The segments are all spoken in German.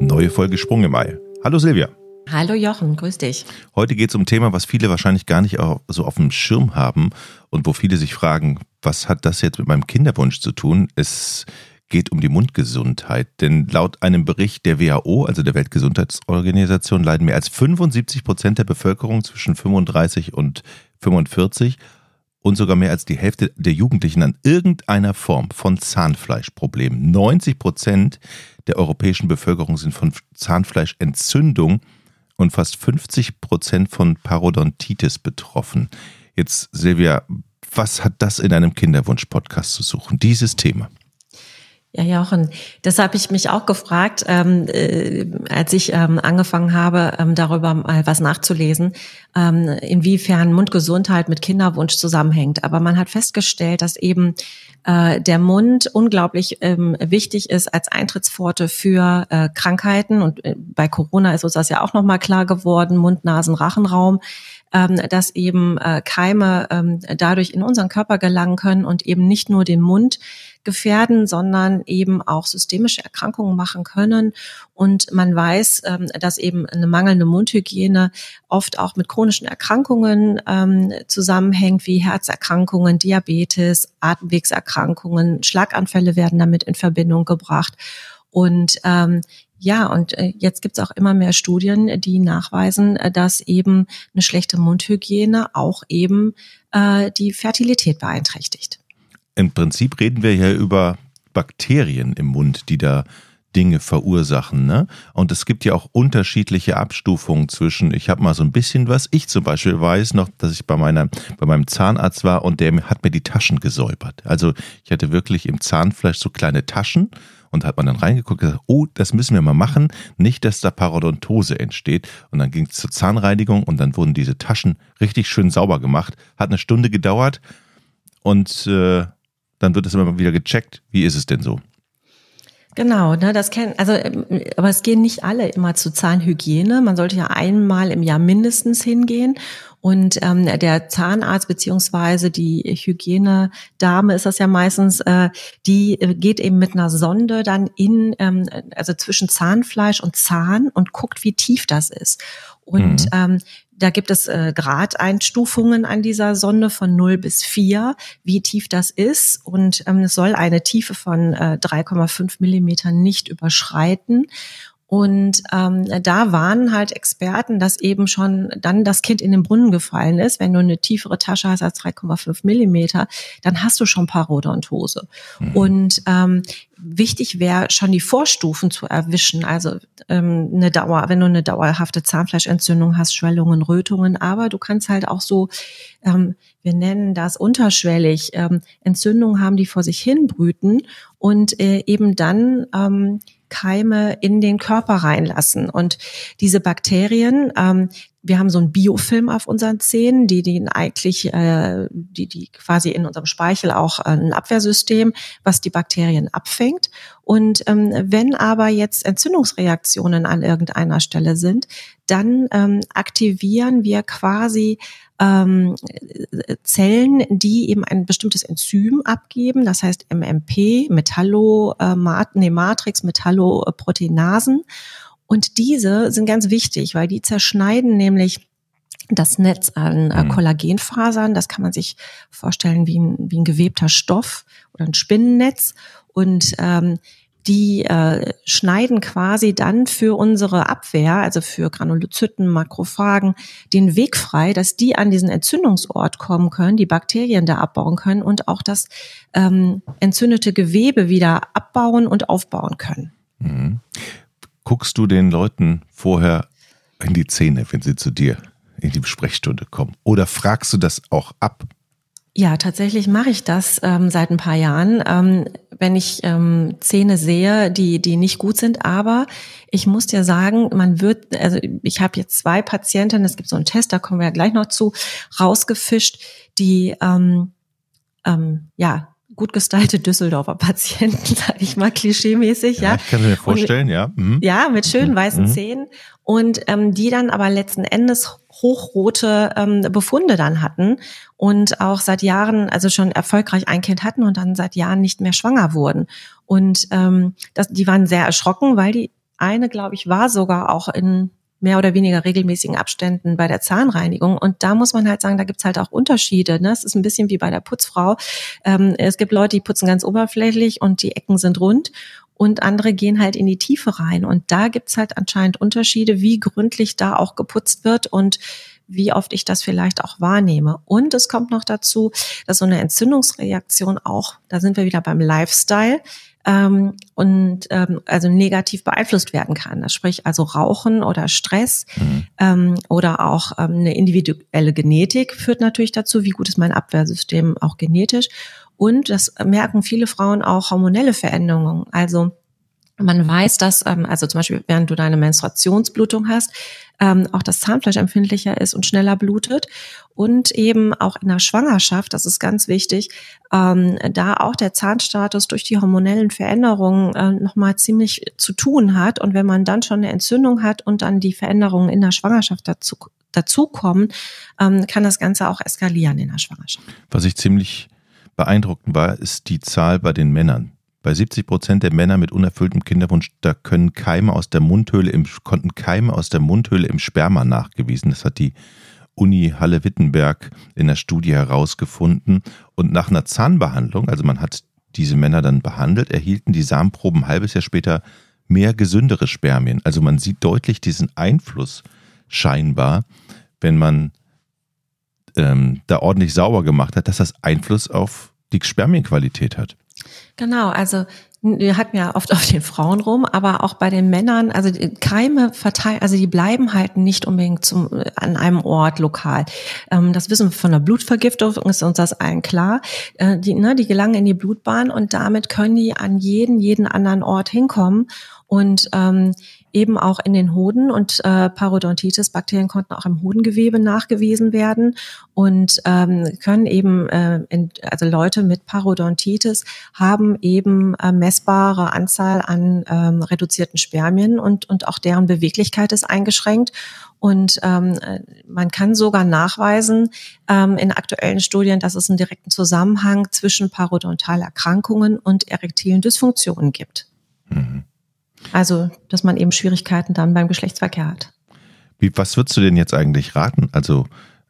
Neue Folge Sprung im Ei. Hallo Silvia. Hallo Jochen, grüß dich. Heute geht es um ein Thema, was viele wahrscheinlich gar nicht so auf dem Schirm haben und wo viele sich fragen, was hat das jetzt mit meinem Kinderwunsch zu tun? Es geht um die Mundgesundheit. Denn laut einem Bericht der WHO, also der Weltgesundheitsorganisation, leiden mehr als 75 Prozent der Bevölkerung zwischen 35 und 45 und sogar mehr als die Hälfte der Jugendlichen an irgendeiner Form von Zahnfleischproblemen. 90 Prozent der europäischen Bevölkerung sind von Zahnfleischentzündung und fast 50 Prozent von Parodontitis betroffen. Jetzt, Silvia, was hat das in einem Kinderwunsch-Podcast zu suchen, dieses Thema? Ja, Jochen, das habe ich mich auch gefragt, ähm, äh, als ich ähm, angefangen habe, ähm, darüber mal was nachzulesen, ähm, inwiefern Mundgesundheit mit Kinderwunsch zusammenhängt. Aber man hat festgestellt, dass eben äh, der Mund unglaublich ähm, wichtig ist als Eintrittspforte für äh, Krankheiten. Und äh, bei Corona ist uns das ja auch nochmal klar geworden, Mund, Nasen, Rachenraum ähm, dass eben äh, Keime ähm, dadurch in unseren Körper gelangen können und eben nicht nur den Mund gefährden, sondern eben auch systemische Erkrankungen machen können. Und man weiß, ähm, dass eben eine mangelnde Mundhygiene oft auch mit chronischen Erkrankungen ähm, zusammenhängt, wie Herzerkrankungen, Diabetes, Atemwegserkrankungen, Schlaganfälle werden damit in Verbindung gebracht. Und ähm, ja, und äh, jetzt gibt es auch immer mehr Studien, die nachweisen, äh, dass eben eine schlechte Mundhygiene auch eben äh, die Fertilität beeinträchtigt. Im Prinzip reden wir ja über Bakterien im Mund, die da Dinge verursachen. Ne? Und es gibt ja auch unterschiedliche Abstufungen zwischen, ich habe mal so ein bisschen was, ich zum Beispiel weiß noch, dass ich bei, meiner, bei meinem Zahnarzt war und der hat mir die Taschen gesäubert. Also ich hatte wirklich im Zahnfleisch so kleine Taschen und hat man dann reingeguckt und gesagt, oh, das müssen wir mal machen, nicht, dass da Parodontose entsteht. Und dann ging es zur Zahnreinigung und dann wurden diese Taschen richtig schön sauber gemacht. Hat eine Stunde gedauert und äh, dann wird es immer wieder gecheckt, wie ist es denn so? Genau, ne, das kennen, also, aber es gehen nicht alle immer zu Zahnhygiene. Man sollte ja einmal im Jahr mindestens hingehen. Und ähm, der Zahnarzt beziehungsweise die Hygienedame ist das ja meistens, äh, die geht eben mit einer Sonde dann in, ähm, also zwischen Zahnfleisch und Zahn und guckt, wie tief das ist. Und mhm. ähm, da gibt es äh, Gradeinstufungen an dieser Sonde von 0 bis 4, wie tief das ist. Und ähm, es soll eine Tiefe von äh, 3,5 Millimeter nicht überschreiten. Und ähm, da waren halt Experten, dass eben schon dann das Kind in den Brunnen gefallen ist. Wenn du eine tiefere Tasche hast als 3,5 Millimeter, dann hast du schon Parodontose. Mhm. Und ähm, wichtig wäre schon die Vorstufen zu erwischen. Also ähm, eine Dauer, wenn du eine dauerhafte Zahnfleischentzündung hast, Schwellungen, Rötungen, aber du kannst halt auch so, ähm, wir nennen das unterschwellig, ähm, Entzündungen haben, die vor sich hin brüten und äh, eben dann ähm, Keime in den Körper reinlassen. Und diese Bakterien, ähm, wir haben so einen Biofilm auf unseren Zähnen, die die eigentlich, äh, die die quasi in unserem Speichel auch äh, ein Abwehrsystem, was die Bakterien abfängt. Und ähm, wenn aber jetzt Entzündungsreaktionen an irgendeiner Stelle sind, dann ähm, aktivieren wir quasi ähm, Zellen, die eben ein bestimmtes Enzym abgeben, das heißt MMP, Metallo, äh, nee, Matrix, Metalloproteinasen. Und diese sind ganz wichtig, weil die zerschneiden nämlich das Netz an äh, mhm. Kollagenfasern. Das kann man sich vorstellen wie ein, wie ein gewebter Stoff oder ein Spinnennetz. Und ähm, die äh, schneiden quasi dann für unsere Abwehr, also für Granulozyten, Makrophagen, den Weg frei, dass die an diesen Entzündungsort kommen können, die Bakterien da abbauen können und auch das ähm, entzündete Gewebe wieder abbauen und aufbauen können. Mhm. Guckst du den Leuten vorher in die Zähne, wenn sie zu dir in die Sprechstunde kommen? Oder fragst du das auch ab? Ja, tatsächlich mache ich das ähm, seit ein paar Jahren, ähm, wenn ich ähm, Zähne sehe, die die nicht gut sind. Aber ich muss dir sagen, man wird, also ich habe jetzt zwei Patientinnen, es gibt so einen Test, da kommen wir ja gleich noch zu, rausgefischt, die ähm, ähm, ja gut gestylte Düsseldorfer Patienten, sage ich mal klischeemäßig, ja. ja. Ich kann mir vorstellen, und, ja. Mhm. Ja, mit schönen mhm. weißen mhm. Zähnen und ähm, die dann aber letzten Endes hochrote ähm, Befunde dann hatten und auch seit Jahren, also schon erfolgreich ein Kind hatten und dann seit Jahren nicht mehr schwanger wurden. Und ähm, das, die waren sehr erschrocken, weil die eine, glaube ich, war sogar auch in mehr oder weniger regelmäßigen Abständen bei der Zahnreinigung. Und da muss man halt sagen, da gibt's halt auch Unterschiede. Ne? Es ist ein bisschen wie bei der Putzfrau. Ähm, es gibt Leute, die putzen ganz oberflächlich und die Ecken sind rund und andere gehen halt in die Tiefe rein. Und da gibt's halt anscheinend Unterschiede, wie gründlich da auch geputzt wird und wie oft ich das vielleicht auch wahrnehme. Und es kommt noch dazu, dass so eine Entzündungsreaktion auch, da sind wir wieder beim Lifestyle, ähm, und ähm, also negativ beeinflusst werden kann. Das sprich also Rauchen oder Stress mhm. ähm, oder auch ähm, eine individuelle Genetik führt natürlich dazu, wie gut ist mein Abwehrsystem auch genetisch. Und das merken viele Frauen auch hormonelle Veränderungen. Also man weiß, dass, ähm, also zum Beispiel, während du deine Menstruationsblutung hast, ähm, auch das Zahnfleisch empfindlicher ist und schneller blutet. Und eben auch in der Schwangerschaft, das ist ganz wichtig, ähm, da auch der Zahnstatus durch die hormonellen Veränderungen äh, nochmal ziemlich zu tun hat. Und wenn man dann schon eine Entzündung hat und dann die Veränderungen in der Schwangerschaft dazu, dazukommen, ähm, kann das Ganze auch eskalieren in der Schwangerschaft. Was ich ziemlich beeindruckend war, ist die Zahl bei den Männern. Bei 70 Prozent der Männer mit unerfülltem Kinderwunsch, da können Keime aus der Mundhöhle im, konnten Keime aus der Mundhöhle im Sperma nachgewiesen. Das hat die Uni Halle-Wittenberg in der Studie herausgefunden. Und nach einer Zahnbehandlung, also man hat diese Männer dann behandelt, erhielten die Samenproben ein halbes Jahr später mehr gesündere Spermien. Also man sieht deutlich diesen Einfluss scheinbar, wenn man ähm, da ordentlich sauber gemacht hat, dass das Einfluss auf die Spermienqualität hat. Genau, also wir hatten ja oft auf den Frauen rum, aber auch bei den Männern, also die Keime verteilen, also die bleiben halt nicht unbedingt zum, an einem Ort lokal. Ähm, das wissen wir von der Blutvergiftung, ist uns das allen klar. Äh, die, ne, die gelangen in die Blutbahn und damit können die an jeden, jeden anderen Ort hinkommen und ähm, eben auch in den Hoden und äh, Parodontitis-Bakterien konnten auch im Hodengewebe nachgewiesen werden und ähm, können eben, äh, in, also Leute mit Parodontitis haben eben äh, messbare Anzahl an ähm, reduzierten Spermien und, und auch deren Beweglichkeit ist eingeschränkt. Und ähm, man kann sogar nachweisen ähm, in aktuellen Studien, dass es einen direkten Zusammenhang zwischen Parodontalerkrankungen und erektilen Dysfunktionen gibt. Mhm. Also, dass man eben Schwierigkeiten dann beim Geschlechtsverkehr hat. Wie, was würdest du denn jetzt eigentlich raten? Also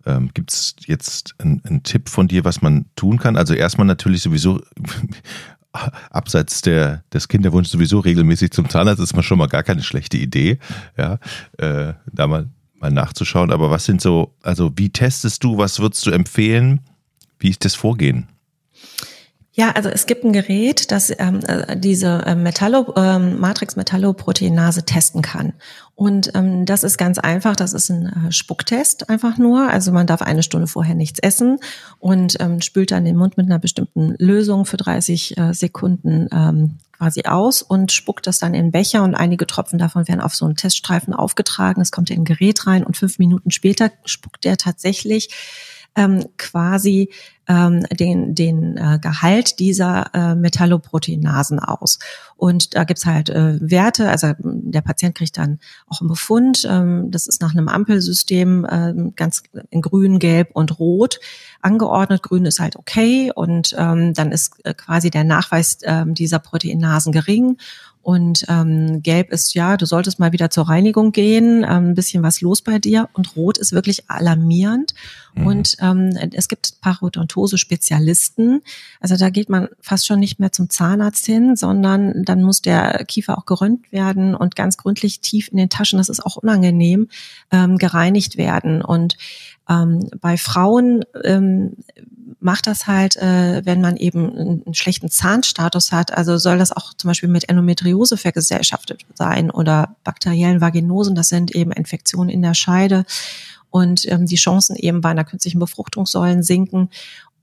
ähm, gibt es jetzt einen Tipp von dir, was man tun kann? Also erstmal natürlich sowieso abseits der, des Kinderwunsches sowieso regelmäßig zum Zahnarzt ist man schon mal gar keine schlechte Idee, ja, äh, da mal, mal nachzuschauen. Aber was sind so, also wie testest du, was würdest du empfehlen? Wie ist das Vorgehen? Ja, also es gibt ein Gerät, das ähm, äh, diese ähm, Metallo, ähm, Matrix-Metalloproteinase testen kann. Und ähm, das ist ganz einfach. Das ist ein äh, Spucktest einfach nur. Also man darf eine Stunde vorher nichts essen und ähm, spült dann den Mund mit einer bestimmten Lösung für 30 äh, Sekunden ähm, quasi aus und spuckt das dann in Becher und einige Tropfen davon werden auf so einen Teststreifen aufgetragen. Es kommt in ein Gerät rein und fünf Minuten später spuckt der tatsächlich ähm, quasi ähm, den, den äh, Gehalt dieser äh, Metalloproteinasen aus. Und da gibt's halt äh, Werte, also der Patient kriegt dann auch einen Befund. Ähm, das ist nach einem Ampelsystem ähm, ganz in grün, gelb und rot angeordnet. Grün ist halt okay und ähm, dann ist äh, quasi der Nachweis ähm, dieser Proteinasen gering und ähm, gelb ist ja, du solltest mal wieder zur Reinigung gehen, ähm, ein bisschen was los bei dir. Und rot ist wirklich alarmierend. Mhm. Und ähm, es gibt Parodontose-Spezialisten. Also da geht man fast schon nicht mehr zum Zahnarzt hin, sondern dann muss der Kiefer auch gerönt werden und ganz gründlich tief in den Taschen, das ist auch unangenehm, ähm, gereinigt werden. Und ähm, bei Frauen ähm, macht das halt, äh, wenn man eben einen schlechten Zahnstatus hat. Also soll das auch zum Beispiel mit Endometriose vergesellschaftet sein oder bakteriellen Vaginosen. Das sind eben Infektionen in der Scheide und ähm, die Chancen eben bei einer künstlichen Befruchtung sollen sinken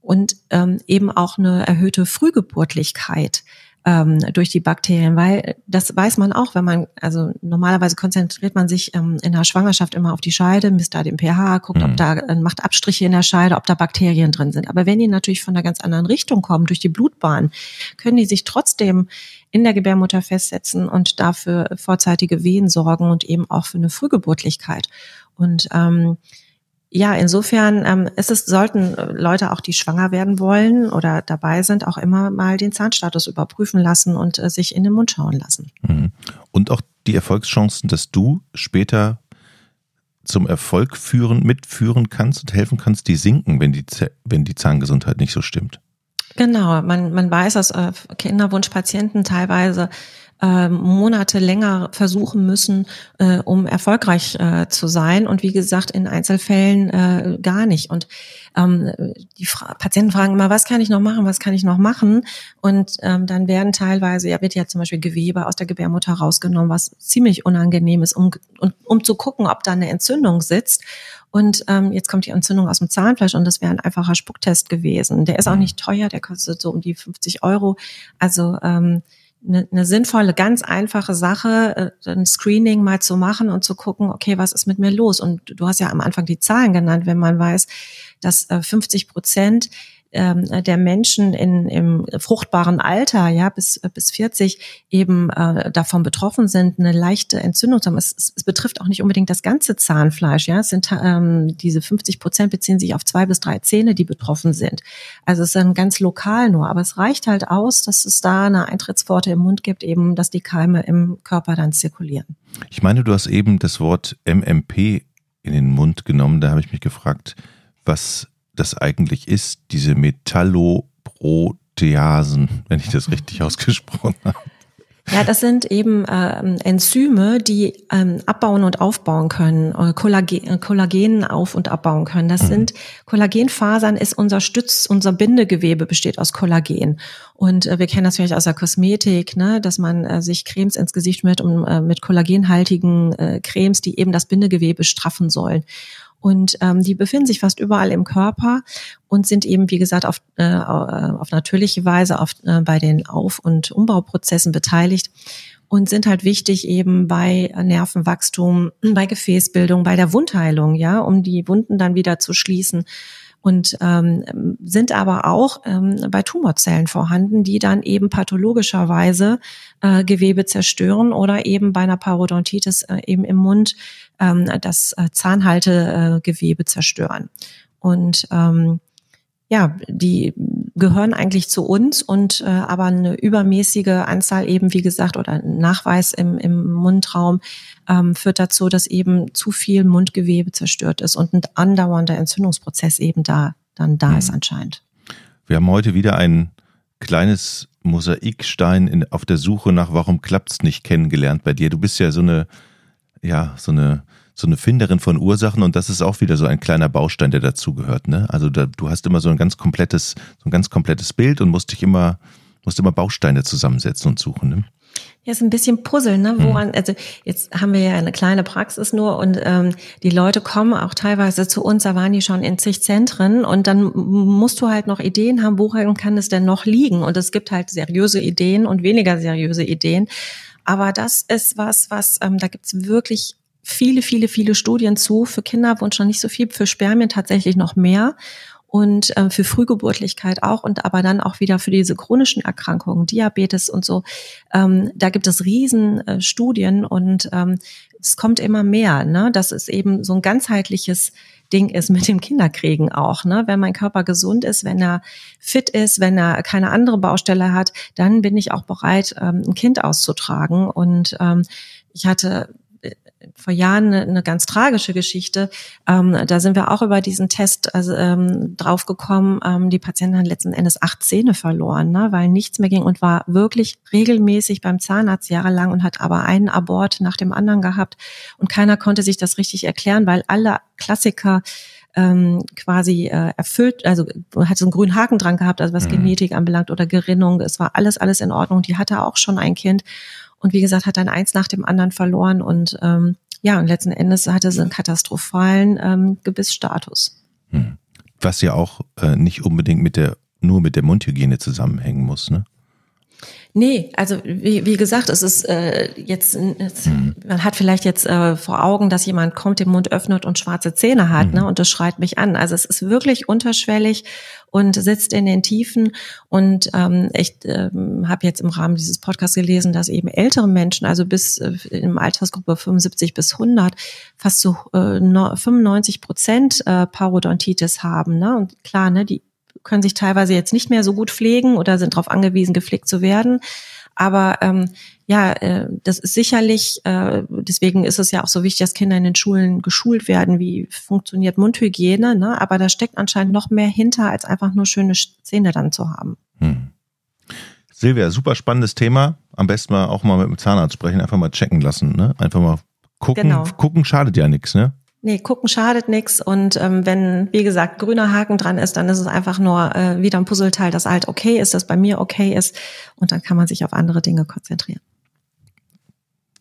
und ähm, eben auch eine erhöhte Frühgeburtlichkeit ähm, durch die Bakterien, weil das weiß man auch, wenn man, also normalerweise konzentriert man sich ähm, in der Schwangerschaft immer auf die Scheide, misst da den pH, guckt, mhm. ob da, äh, macht Abstriche in der Scheide, ob da Bakterien drin sind. Aber wenn die natürlich von einer ganz anderen Richtung kommen, durch die Blutbahn, können die sich trotzdem in der Gebärmutter festsetzen und dafür vorzeitige Wehen sorgen und eben auch für eine Frühgeburtlichkeit. Und ähm, ja, insofern ähm, ist es, sollten Leute auch, die schwanger werden wollen oder dabei sind, auch immer mal den Zahnstatus überprüfen lassen und äh, sich in den Mund schauen lassen. Mhm. Und auch die Erfolgschancen, dass du später zum Erfolg führen, mitführen kannst und helfen kannst, die sinken, wenn die, wenn die Zahngesundheit nicht so stimmt. Genau, man, man weiß, dass äh, Kinderwunschpatienten teilweise äh, Monate länger versuchen müssen, äh, um erfolgreich äh, zu sein. Und wie gesagt, in Einzelfällen äh, gar nicht. Und ähm, die Fra Patienten fragen immer, was kann ich noch machen, was kann ich noch machen? Und ähm, dann werden teilweise, ja, wird ja zum Beispiel Gewebe aus der Gebärmutter rausgenommen, was ziemlich unangenehm ist, um, um, um zu gucken, ob da eine Entzündung sitzt. Und ähm, jetzt kommt die Entzündung aus dem Zahnfleisch und das wäre ein einfacher Spucktest gewesen. Der ist auch nicht teuer, der kostet so um die 50 Euro. Also ähm, eine, eine sinnvolle, ganz einfache Sache, äh, ein Screening mal zu machen und zu gucken, okay, was ist mit mir los? Und du hast ja am Anfang die Zahlen genannt, wenn man weiß, dass 50 äh, Prozent ähm, der Menschen in, im fruchtbaren Alter, ja, bis, bis 40 eben äh, davon betroffen sind, eine leichte Entzündung zu haben. Es, es, es betrifft auch nicht unbedingt das ganze Zahnfleisch, ja. Es sind ähm, diese 50 Prozent beziehen sich auf zwei bis drei Zähne, die betroffen sind. Also es ist dann ganz lokal nur, aber es reicht halt aus, dass es da eine Eintrittspforte im Mund gibt, eben, dass die Keime im Körper dann zirkulieren. Ich meine, du hast eben das Wort MMP in den Mund genommen. Da habe ich mich gefragt, was das eigentlich ist, diese Metalloproteasen, wenn ich das richtig ausgesprochen habe. Ja, das sind eben ähm, Enzyme, die ähm, abbauen und aufbauen können, äh, Kollagen, äh, Kollagen auf und abbauen können. Das mhm. sind Kollagenfasern ist unser Stütz, unser Bindegewebe besteht aus Kollagen. Und äh, wir kennen das vielleicht aus der Kosmetik, ne, dass man äh, sich Cremes ins Gesicht mit um äh, mit kollagenhaltigen äh, Cremes, die eben das Bindegewebe straffen sollen. Und ähm, die befinden sich fast überall im Körper und sind eben, wie gesagt, auf, äh, auf natürliche Weise auf, äh, bei den Auf- und Umbauprozessen beteiligt und sind halt wichtig eben bei Nervenwachstum, bei Gefäßbildung, bei der Wundheilung, ja, um die Wunden dann wieder zu schließen und ähm, sind aber auch ähm, bei Tumorzellen vorhanden, die dann eben pathologischerweise äh, Gewebe zerstören oder eben bei einer Parodontitis äh, eben im Mund ähm, das äh, Zahnhaltegewebe zerstören. Und ähm, ja, die gehören eigentlich zu uns und äh, aber eine übermäßige Anzahl eben, wie gesagt, oder Nachweis im, im Mundraum ähm, führt dazu, dass eben zu viel Mundgewebe zerstört ist und ein andauernder Entzündungsprozess eben da dann da mhm. ist anscheinend. Wir haben heute wieder ein kleines Mosaikstein in, auf der Suche nach Warum klappt's nicht kennengelernt bei dir. Du bist ja so eine, ja, so eine so eine Finderin von Ursachen und das ist auch wieder so ein kleiner Baustein, der dazugehört. Ne? Also da, du hast immer so ein ganz komplettes, so ein ganz komplettes Bild und musst dich immer, musst immer Bausteine zusammensetzen und suchen. Ne? Ja, ist ein bisschen Puzzle, ne? Mhm. Woran, also jetzt haben wir ja eine kleine Praxis nur und ähm, die Leute kommen auch teilweise zu uns, da waren die schon in zig Zentren und dann musst du halt noch Ideen haben, woran kann es denn noch liegen? Und es gibt halt seriöse Ideen und weniger seriöse Ideen. Aber das ist was, was, ähm, da gibt's wirklich viele, viele, viele Studien zu. Für Kinderwunsch noch nicht so viel, für Spermien tatsächlich noch mehr und äh, für Frühgeburtlichkeit auch und aber dann auch wieder für diese chronischen Erkrankungen, Diabetes und so. Ähm, da gibt es riesen äh, Studien und ähm, es kommt immer mehr, ne, dass es eben so ein ganzheitliches Ding ist mit dem Kinderkriegen auch. Ne? Wenn mein Körper gesund ist, wenn er fit ist, wenn er keine andere Baustelle hat, dann bin ich auch bereit, ähm, ein Kind auszutragen. Und ähm, ich hatte vor Jahren eine, eine ganz tragische Geschichte. Ähm, da sind wir auch über diesen Test also, ähm, draufgekommen. Ähm, die Patientin hat letzten Endes acht Zähne verloren, ne, weil nichts mehr ging und war wirklich regelmäßig beim Zahnarzt jahrelang und hat aber einen Abort nach dem anderen gehabt. Und keiner konnte sich das richtig erklären, weil alle Klassiker ähm, quasi äh, erfüllt, also hat so einen grünen Haken dran gehabt, also was mhm. Genetik anbelangt oder Gerinnung. Es war alles, alles in Ordnung. Die hatte auch schon ein Kind und wie gesagt, hat dann eins nach dem anderen verloren und ähm, ja, und letzten Endes hatte sie einen katastrophalen ähm, Gebissstatus. Hm. Was ja auch äh, nicht unbedingt mit der, nur mit der Mundhygiene zusammenhängen muss, ne? Nee, also wie, wie gesagt, es ist äh, jetzt, jetzt mhm. man hat vielleicht jetzt äh, vor Augen, dass jemand kommt, den Mund öffnet und schwarze Zähne hat, mhm. ne? Und das schreit mich an. Also es ist wirklich unterschwellig und sitzt in den Tiefen. Und ähm, ich ähm, habe jetzt im Rahmen dieses Podcasts gelesen, dass eben ältere Menschen, also bis äh, in Altersgruppe 75 bis 100, fast so äh, 95 Prozent äh, Parodontitis haben. Ne? Und klar, ne, die können sich teilweise jetzt nicht mehr so gut pflegen oder sind darauf angewiesen, gepflegt zu werden. Aber ähm, ja, äh, das ist sicherlich, äh, deswegen ist es ja auch so wichtig, dass Kinder in den Schulen geschult werden, wie funktioniert Mundhygiene. Ne? Aber da steckt anscheinend noch mehr hinter, als einfach nur schöne Zähne dann zu haben. Hm. Silvia, super spannendes Thema. Am besten mal auch mal mit dem Zahnarzt sprechen, einfach mal checken lassen. Ne? Einfach mal gucken. Genau. Gucken schadet ja nichts, ne? Nee, gucken schadet nichts. Und ähm, wenn, wie gesagt, grüner Haken dran ist, dann ist es einfach nur äh, wieder ein Puzzleteil, das halt okay ist, das bei mir okay ist. Und dann kann man sich auf andere Dinge konzentrieren.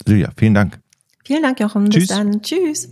Silja, vielen Dank. Vielen Dank, Jochen. Tschüss. Bis dann. Tschüss.